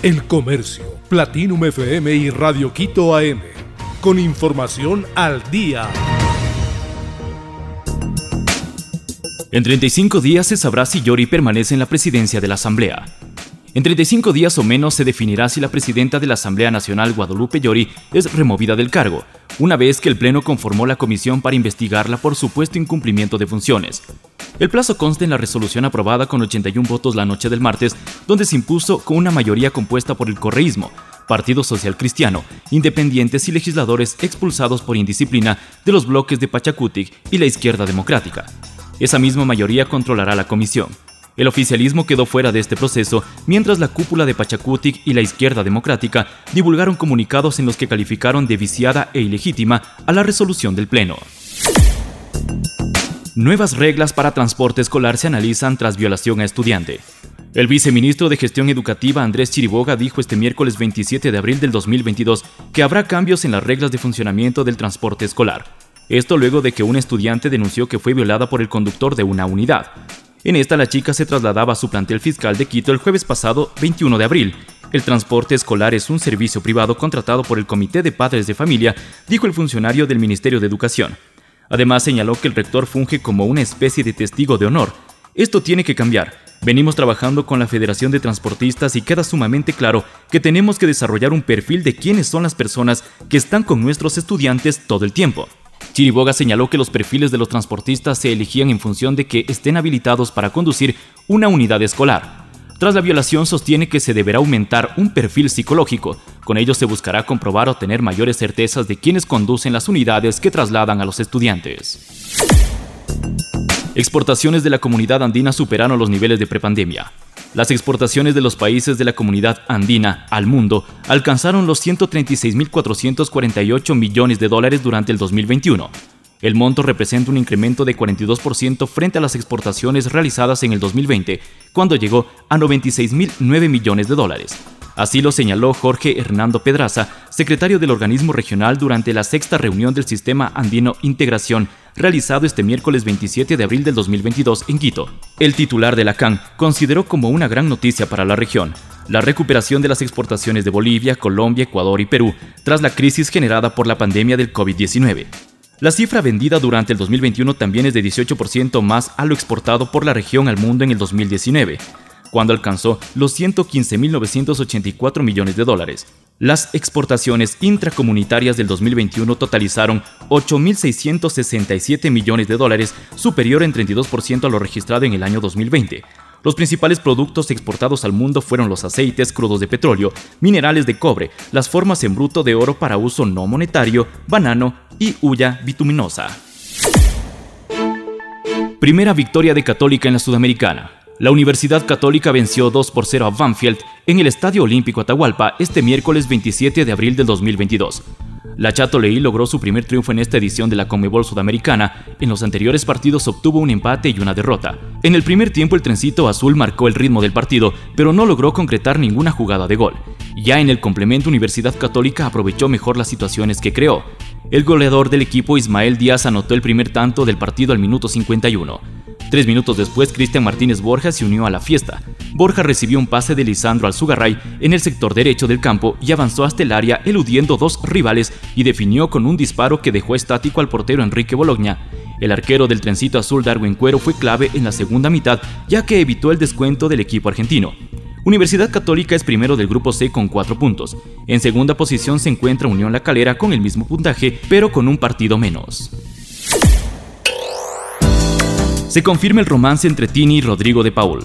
El Comercio, Platinum FM y Radio Quito AM. Con información al día. En 35 días se sabrá si Yori permanece en la presidencia de la Asamblea. En 35 días o menos se definirá si la presidenta de la Asamblea Nacional, Guadalupe Llori, es removida del cargo, una vez que el Pleno conformó la comisión para investigarla por supuesto incumplimiento de funciones. El plazo consta en la resolución aprobada con 81 votos la noche del martes, donde se impuso con una mayoría compuesta por el correísmo, Partido Social Cristiano, independientes y legisladores expulsados por indisciplina de los bloques de Pachacutic y la izquierda democrática. Esa misma mayoría controlará la comisión. El oficialismo quedó fuera de este proceso, mientras la cúpula de Pachacutic y la izquierda democrática divulgaron comunicados en los que calificaron de viciada e ilegítima a la resolución del Pleno. Nuevas reglas para transporte escolar se analizan tras violación a estudiante. El viceministro de Gestión Educativa Andrés Chiriboga dijo este miércoles 27 de abril del 2022 que habrá cambios en las reglas de funcionamiento del transporte escolar. Esto luego de que un estudiante denunció que fue violada por el conductor de una unidad. En esta la chica se trasladaba a su plantel fiscal de Quito el jueves pasado 21 de abril. El transporte escolar es un servicio privado contratado por el Comité de Padres de Familia, dijo el funcionario del Ministerio de Educación. Además señaló que el rector funge como una especie de testigo de honor. Esto tiene que cambiar. Venimos trabajando con la Federación de Transportistas y queda sumamente claro que tenemos que desarrollar un perfil de quiénes son las personas que están con nuestros estudiantes todo el tiempo. Chiriboga señaló que los perfiles de los transportistas se elegían en función de que estén habilitados para conducir una unidad escolar. Tras la violación sostiene que se deberá aumentar un perfil psicológico. Con ello se buscará comprobar o tener mayores certezas de quienes conducen las unidades que trasladan a los estudiantes. Exportaciones de la comunidad andina superaron los niveles de prepandemia. Las exportaciones de los países de la comunidad andina al mundo alcanzaron los 136.448 millones de dólares durante el 2021. El monto representa un incremento de 42% frente a las exportaciones realizadas en el 2020, cuando llegó a 96.009 millones de dólares. Así lo señaló Jorge Hernando Pedraza, secretario del organismo regional durante la sexta reunión del Sistema Andino Integración realizado este miércoles 27 de abril del 2022 en Quito. El titular de la CAN consideró como una gran noticia para la región la recuperación de las exportaciones de Bolivia, Colombia, Ecuador y Perú tras la crisis generada por la pandemia del COVID-19. La cifra vendida durante el 2021 también es de 18% más a lo exportado por la región al mundo en el 2019, cuando alcanzó los 115.984 millones de dólares. Las exportaciones intracomunitarias del 2021 totalizaron 8.667 millones de dólares, superior en 32% a lo registrado en el año 2020. Los principales productos exportados al mundo fueron los aceites crudos de petróleo, minerales de cobre, las formas en bruto de oro para uso no monetario, banano y hulla bituminosa. Primera victoria de Católica en la Sudamericana. La Universidad Católica venció 2 por 0 a Banfield en el Estadio Olímpico Atahualpa este miércoles 27 de abril del 2022. La Chato Leí logró su primer triunfo en esta edición de la Comebol Sudamericana. En los anteriores partidos obtuvo un empate y una derrota. En el primer tiempo el trencito azul marcó el ritmo del partido, pero no logró concretar ninguna jugada de gol. Ya en el complemento Universidad Católica aprovechó mejor las situaciones que creó. El goleador del equipo Ismael Díaz anotó el primer tanto del partido al minuto 51. Tres minutos después, Cristian Martínez Borja se unió a la fiesta. Borja recibió un pase de Lisandro Alzugaray en el sector derecho del campo y avanzó hasta el área eludiendo dos rivales y definió con un disparo que dejó estático al portero Enrique Bologna. El arquero del trencito azul Darwin Cuero fue clave en la segunda mitad ya que evitó el descuento del equipo argentino. Universidad Católica es primero del grupo C con cuatro puntos. En segunda posición se encuentra Unión La Calera con el mismo puntaje, pero con un partido menos. Se confirma el romance entre Tini y Rodrigo de Paul.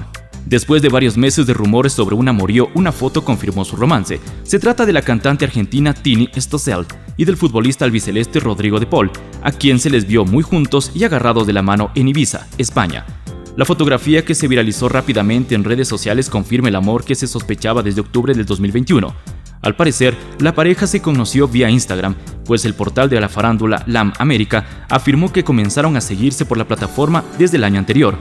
Después de varios meses de rumores sobre un amorío, una foto confirmó su romance. Se trata de la cantante argentina Tini Stossel y del futbolista albiceleste Rodrigo de Paul, a quien se les vio muy juntos y agarrados de la mano en Ibiza, España. La fotografía que se viralizó rápidamente en redes sociales confirma el amor que se sospechaba desde octubre del 2021. Al parecer, la pareja se conoció vía Instagram, pues el portal de la farándula LAM América afirmó que comenzaron a seguirse por la plataforma desde el año anterior.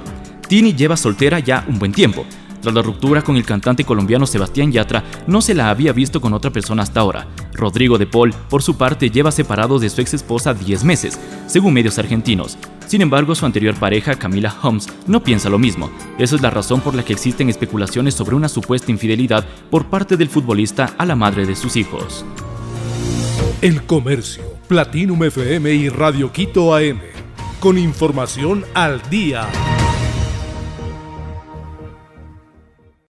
Tini lleva soltera ya un buen tiempo. Tras la ruptura con el cantante colombiano Sebastián Yatra, no se la había visto con otra persona hasta ahora. Rodrigo de Paul, por su parte, lleva separado de su ex esposa 10 meses, según medios argentinos. Sin embargo, su anterior pareja, Camila Holmes, no piensa lo mismo. Esa es la razón por la que existen especulaciones sobre una supuesta infidelidad por parte del futbolista a la madre de sus hijos. El Comercio, Platinum FM y Radio Quito AM. Con información al día.